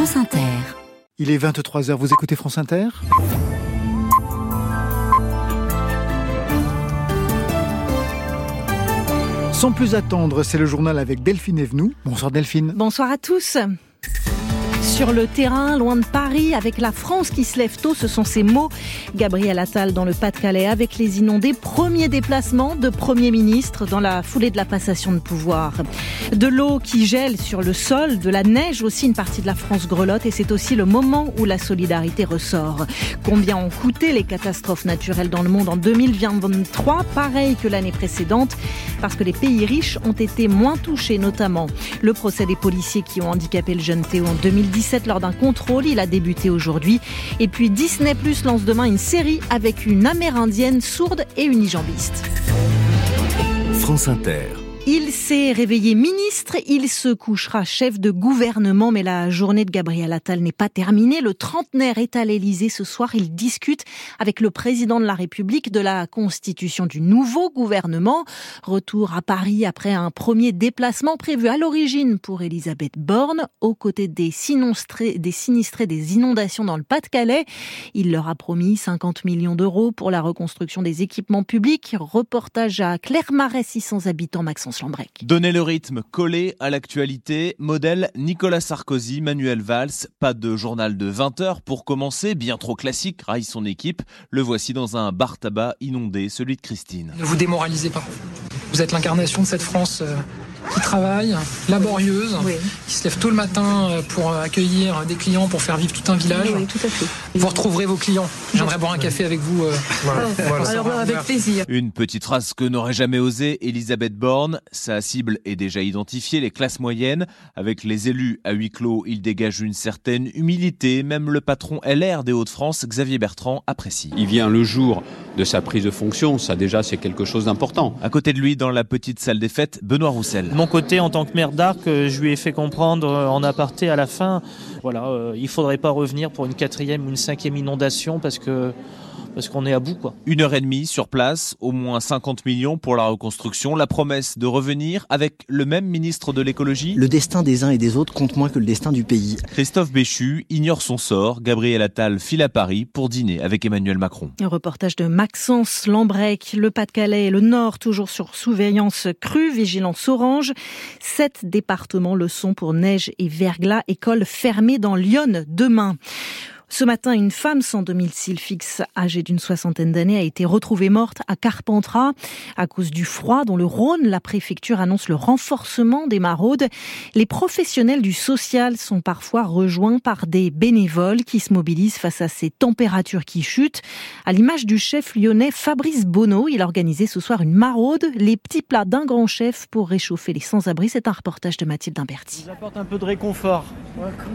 France Inter. Il est 23h, vous écoutez France Inter? Sans plus attendre, c'est le journal avec Delphine Evenou. Bonsoir Delphine. Bonsoir à tous. Sur le terrain, loin de Paris, avec la France qui se lève tôt, ce sont ces mots. Gabriel Attal dans le Pas-de-Calais avec les inondés. Premier déplacement de Premier ministre dans la foulée de la passation de pouvoir. De l'eau qui gèle sur le sol, de la neige aussi, une partie de la France grelotte et c'est aussi le moment où la solidarité ressort. Combien ont coûté les catastrophes naturelles dans le monde en 2023 Pareil que l'année précédente, parce que les pays riches ont été moins touchés, notamment le procès des policiers qui ont handicapé le jeune Théo en 2017 lors d'un contrôle. Il a débuté aujourd'hui. Et puis Disney Plus lance demain une série avec une amérindienne sourde et unijambiste. France Inter. Il s'est réveillé ministre, il se couchera chef de gouvernement, mais la journée de Gabriel Attal n'est pas terminée. Le trentenaire est à l'Élysée ce soir. Il discute avec le président de la République de la constitution du nouveau gouvernement. Retour à Paris après un premier déplacement prévu à l'origine pour Elisabeth Borne, aux côtés des sinistrés, des inondations dans le Pas-de-Calais. Il leur a promis 50 millions d'euros pour la reconstruction des équipements publics. Reportage à Clermarais, 600 habitants, Maxence Donner le rythme collé à l'actualité, modèle Nicolas Sarkozy, Manuel Valls, pas de journal de 20 heures pour commencer, bien trop classique, raille son équipe. Le voici dans un bar tabac inondé, celui de Christine. Ne vous démoralisez pas. Vous êtes l'incarnation de cette France euh, qui travaille, laborieuse, qui se lève tôt le matin euh, pour accueillir des clients, pour faire vivre tout un village. tout à fait. Vous retrouverez vos clients. J'aimerais boire un café avec vous. Euh, Alors, avec plaisir. Une petite phrase que n'aurait jamais osé Elisabeth Borne. Sa cible est déjà identifiée, les classes moyennes. Avec les élus à huis clos, il dégage une certaine humilité. Même le patron LR des Hauts-de-France, Xavier Bertrand, apprécie. Il vient le jour de sa prise de fonction. Ça, déjà, c'est quelque chose d'important. À côté de lui, dans la petite salle des fêtes, Benoît Roussel mon côté en tant que maire d'Arc, euh, je lui ai fait comprendre euh, en aparté à la fin, voilà, euh, il faudrait pas revenir pour une quatrième ou une cinquième inondation parce que parce qu'on est à bout. Quoi. Une heure et demie sur place, au moins 50 millions pour la reconstruction, la promesse de revenir avec le même ministre de l'écologie. Le destin des uns et des autres compte moins que le destin du pays. Christophe Béchu ignore son sort. Gabriel Attal file à Paris pour dîner avec Emmanuel Macron. Un reportage de Maxence Lambrec, le Pas-de-Calais et le Nord, toujours sur surveillance crue, vigilance orange. Sept départements le sont pour neige et verglas, école fermée dans Lyon demain. Ce matin, une femme sans domicile fixe, âgée d'une soixantaine d'années, a été retrouvée morte à Carpentras à cause du froid. Dans le Rhône, la préfecture annonce le renforcement des maraudes. Les professionnels du social sont parfois rejoints par des bénévoles qui se mobilisent face à ces températures qui chutent. À l'image du chef lyonnais Fabrice Bonneau, il a organisé ce soir une maraude, les petits plats d'un grand chef pour réchauffer les sans-abri. C'est un reportage de Mathilde Imberti. Ça apporte un peu de réconfort.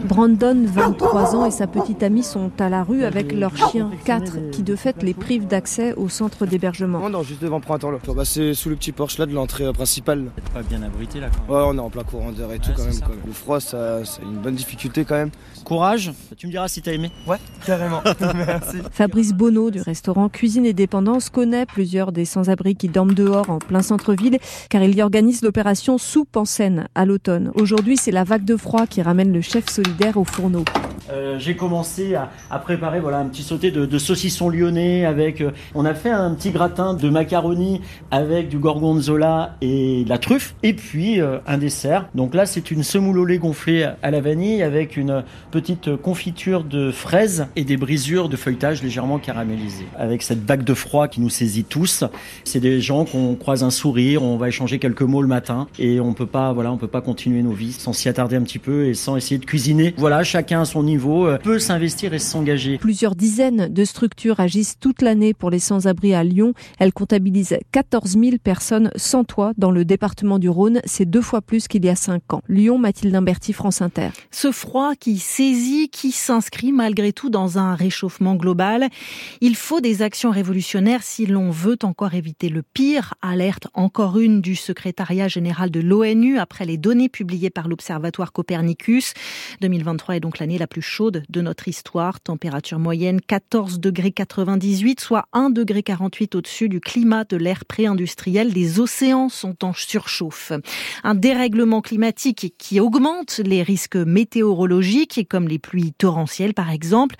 Brandon, 23 ans, et sa petite amie sont à la rue avec leurs chiens, 4, qui de fait les privent d'accès au centre d'hébergement. Non, non, juste devant Printemps là. Bah, c'est sous le petit porche là de l'entrée euh, principale. Pas bien abrité là quand même. Ouais, on est en plein courant d'air et tout quand même. Le froid, ça, c'est une bonne difficulté quand même. Courage, tu me diras si t'as aimé. Ouais, carrément. Merci. Fabrice Bonneau du restaurant Cuisine et Dépendance connaît plusieurs des sans-abri qui dorment dehors en plein centre-ville car il y organise l'opération Soupe en scène à l'automne. Aujourd'hui, c'est la vague de froid qui ramène le chef solidaire au fourneau. Euh, j'ai commencé à, préparer voilà un petit sauté de, de saucisson lyonnais avec. Euh, on a fait un petit gratin de macaroni avec du gorgonzola et de la truffe et puis euh, un dessert. Donc là c'est une semoule au lait gonflée à la vanille avec une petite confiture de fraises et des brisures de feuilletage légèrement caramélisées. Avec cette vague de froid qui nous saisit tous, c'est des gens qu'on croise un sourire, on va échanger quelques mots le matin et on peut pas voilà on peut pas continuer nos vies sans s'y attarder un petit peu et sans essayer de cuisiner. Voilà chacun à son niveau euh, peut s'investir et s'engager. Plusieurs dizaines de structures agissent toute l'année pour les sans-abri à Lyon. Elles comptabilisent 14 000 personnes sans toit dans le département du Rhône. C'est deux fois plus qu'il y a cinq ans. Lyon, Mathilde Imberti, France Inter. Ce froid qui saisit, qui s'inscrit malgré tout dans un réchauffement global. Il faut des actions révolutionnaires si l'on veut encore éviter le pire. Alerte encore une du secrétariat général de l'ONU après les données publiées par l'Observatoire Copernicus. 2023 est donc l'année la plus chaude de notre histoire. Température moyenne 14 degrés 98, soit 1 degré 48 au-dessus du climat de l'ère pré-industrielle. Les océans sont en surchauffe. Un dérèglement climatique qui augmente les risques météorologiques, comme les pluies torrentielles par exemple,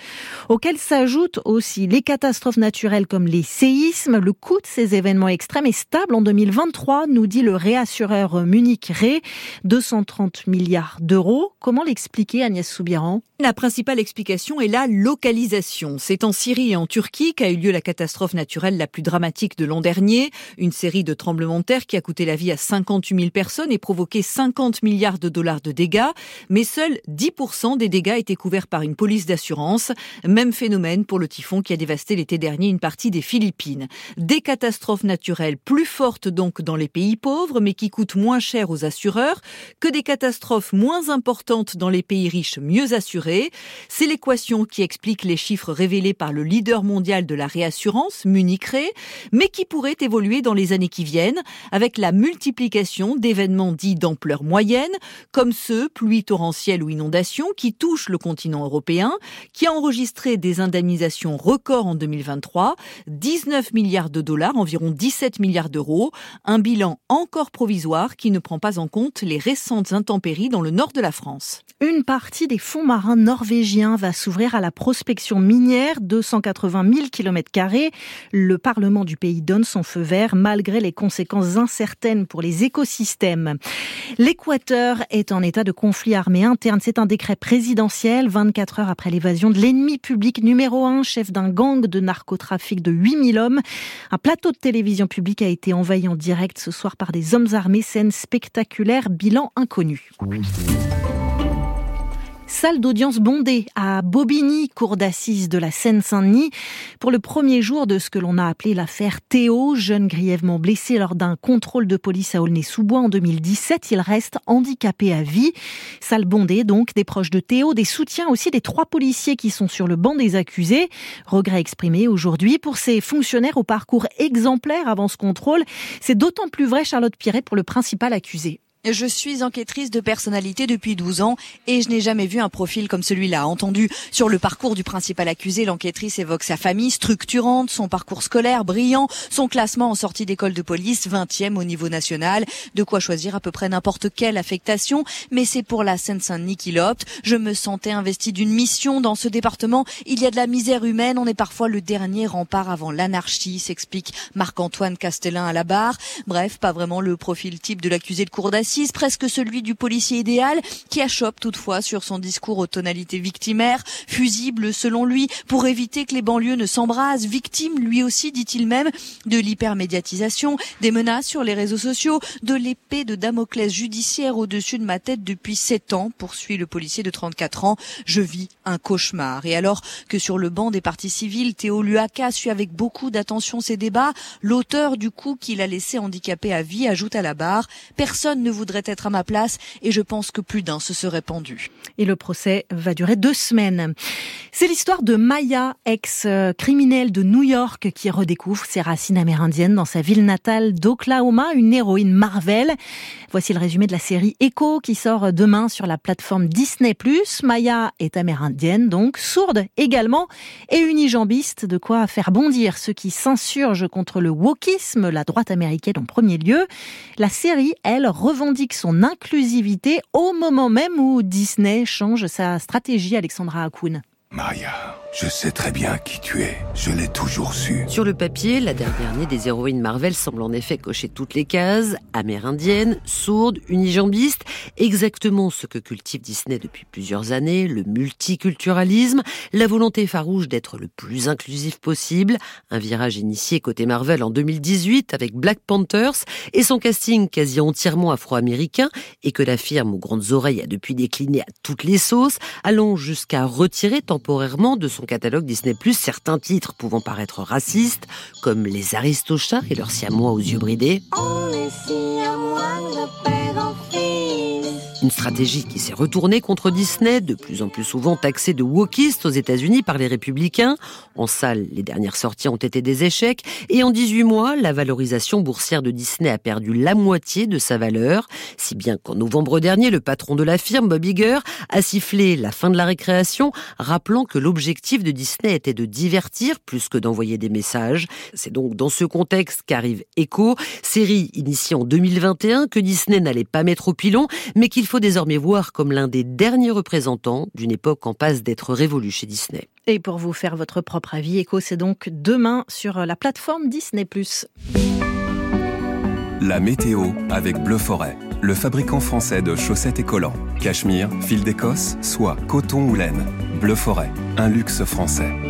auxquels s'ajoutent aussi les catastrophes naturelles comme les séismes. Le coût de ces événements extrêmes est stable en 2023, nous dit le réassureur Munich Ré, 230 milliards d'euros. Comment l'expliquer Agnès Soubiran? Principale explication est la localisation. C'est en Syrie et en Turquie qu'a eu lieu la catastrophe naturelle la plus dramatique de l'an dernier, une série de tremblements de terre qui a coûté la vie à 58 000 personnes et provoqué 50 milliards de dollars de dégâts, mais seuls 10% des dégâts étaient couverts par une police d'assurance. Même phénomène pour le typhon qui a dévasté l'été dernier une partie des Philippines. Des catastrophes naturelles plus fortes donc dans les pays pauvres, mais qui coûtent moins cher aux assureurs, que des catastrophes moins importantes dans les pays riches mieux assurés. C'est l'équation qui explique les chiffres révélés par le leader mondial de la réassurance, Munich Re, mais qui pourrait évoluer dans les années qui viennent avec la multiplication d'événements dits d'ampleur moyenne, comme ceux, pluies torrentielles ou inondations, qui touchent le continent européen, qui a enregistré des indemnisations records en 2023, 19 milliards de dollars, environ 17 milliards d'euros, un bilan encore provisoire qui ne prend pas en compte les récentes intempéries dans le nord de la France. Une partie des fonds marins norvégiens va s'ouvrir à la prospection minière, 280 000 km. Le Parlement du pays donne son feu vert malgré les conséquences incertaines pour les écosystèmes. L'Équateur est en état de conflit armé interne. C'est un décret présidentiel 24 heures après l'évasion de l'ennemi public numéro un, chef d'un gang de narcotrafic de 8000 hommes. Un plateau de télévision publique a été envahi en direct ce soir par des hommes armés. Scène spectaculaire, bilan inconnu. Salle d'audience bondée à Bobigny, cour d'assises de la Seine-Saint-Denis, pour le premier jour de ce que l'on a appelé l'affaire Théo, jeune grièvement blessé lors d'un contrôle de police à Aulnay-sous-Bois en 2017. Il reste handicapé à vie. Salle bondée donc, des proches de Théo, des soutiens aussi des trois policiers qui sont sur le banc des accusés. Regret exprimé aujourd'hui pour ces fonctionnaires au parcours exemplaire avant ce contrôle. C'est d'autant plus vrai, Charlotte Piret, pour le principal accusé. Je suis enquêtrice de personnalité depuis 12 ans et je n'ai jamais vu un profil comme celui-là. Entendu sur le parcours du principal accusé, l'enquêtrice évoque sa famille structurante, son parcours scolaire brillant, son classement en sortie d'école de police 20e au niveau national. De quoi choisir à peu près n'importe quelle affectation, mais c'est pour la Seine-Saint-Denis qu'il opte. Je me sentais investi d'une mission dans ce département. Il y a de la misère humaine, on est parfois le dernier rempart avant l'anarchie, s'explique Marc-Antoine Castellin à la barre. Bref, pas vraiment le profil type de l'accusé de cour d'assises presque celui du policier idéal, qui achoppe toutefois sur son discours aux tonalités victimaires, fusible selon lui, pour éviter que les banlieues ne s'embrasent, victime lui aussi, dit-il même, de l'hypermédiatisation, des menaces sur les réseaux sociaux, de l'épée de Damoclès judiciaire au-dessus de ma tête depuis sept ans, poursuit le policier de 34 ans. Je vis un cauchemar. Et alors que sur le banc des partis civils, Théo Luaca suit avec beaucoup d'attention ces débats, l'auteur du coup qu'il a laissé handicapé à vie ajoute à la barre, personne ne voudrait être à ma place et je pense que plus d'un se serait pendu. Et le procès va durer deux semaines. C'est l'histoire de Maya, ex-criminelle de New York, qui redécouvre ses racines amérindiennes dans sa ville natale d'Oklahoma, une héroïne Marvel. Voici le résumé de la série Echo qui sort demain sur la plateforme Disney+. Maya est amérindienne, donc sourde également, et unijambiste, de quoi faire bondir ceux qui s'insurgent contre le wokisme, la droite américaine en premier lieu. La série, elle, revendique son inclusivité au moment même où Disney change sa stratégie, Alexandra Hakoun. Je sais très bien qui tu es. Je l'ai toujours su. Sur le papier, la dernière née des héroïnes Marvel semble en effet cocher toutes les cases. Amérindienne, sourde, unijambiste. Exactement ce que cultive Disney depuis plusieurs années. Le multiculturalisme. La volonté farouche d'être le plus inclusif possible. Un virage initié côté Marvel en 2018 avec Black Panthers et son casting quasi entièrement afro-américain et que la firme aux grandes oreilles a depuis décliné à toutes les sauces, allant jusqu'à retirer temporairement de son catalogue Disney+, certains titres pouvant paraître racistes, comme les Aristochats et leurs siamois aux yeux bridés. Une stratégie qui s'est retournée contre Disney, de plus en plus souvent taxé de wokiste aux États-Unis par les républicains. En salle, les dernières sorties ont été des échecs. Et en 18 mois, la valorisation boursière de Disney a perdu la moitié de sa valeur. Si bien qu'en novembre dernier, le patron de la firme, Bob Iger, a sifflé la fin de la récréation, rappelant que l'objectif de Disney était de divertir plus que d'envoyer des messages. C'est donc dans ce contexte qu'arrive Echo, série initiée en 2021 que Disney n'allait pas mettre au pilon, mais qu'il faut désormais voir comme l'un des derniers représentants d'une époque en passe d'être révolue chez Disney. Et pour vous faire votre propre avis, Echo, c'est donc demain sur la plateforme Disney+. La météo avec Bleu Forêt, le fabricant français de chaussettes et collants. Cachemire, fil d'Écosse, soie, coton ou laine. Bleu Forêt, un luxe français.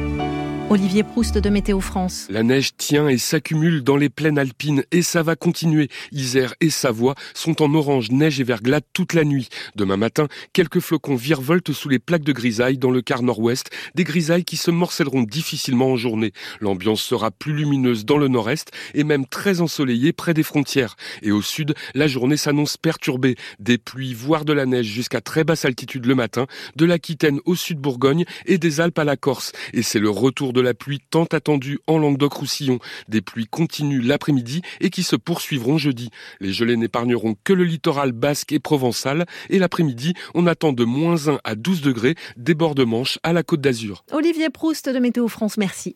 Olivier Proust de Météo France. La neige tient et s'accumule dans les plaines alpines et ça va continuer. Isère et Savoie sont en orange, neige et verglas toute la nuit. Demain matin, quelques flocons virevoltent sous les plaques de grisaille dans le quart nord-ouest, des grisailles qui se morcelleront difficilement en journée. L'ambiance sera plus lumineuse dans le nord-est et même très ensoleillée près des frontières. Et au sud, la journée s'annonce perturbée. Des pluies, voire de la neige jusqu'à très basse altitude le matin, de l'Aquitaine au sud Bourgogne et des Alpes à la Corse. Et c'est le retour de la pluie tant attendue en Languedoc-Roussillon. Des pluies continuent l'après-midi et qui se poursuivront jeudi. Les gelées n'épargneront que le littoral basque et provençal. Et l'après-midi, on attend de moins 1 à 12 degrés des bords de Manche à la côte d'Azur. Olivier Proust de Météo France, merci.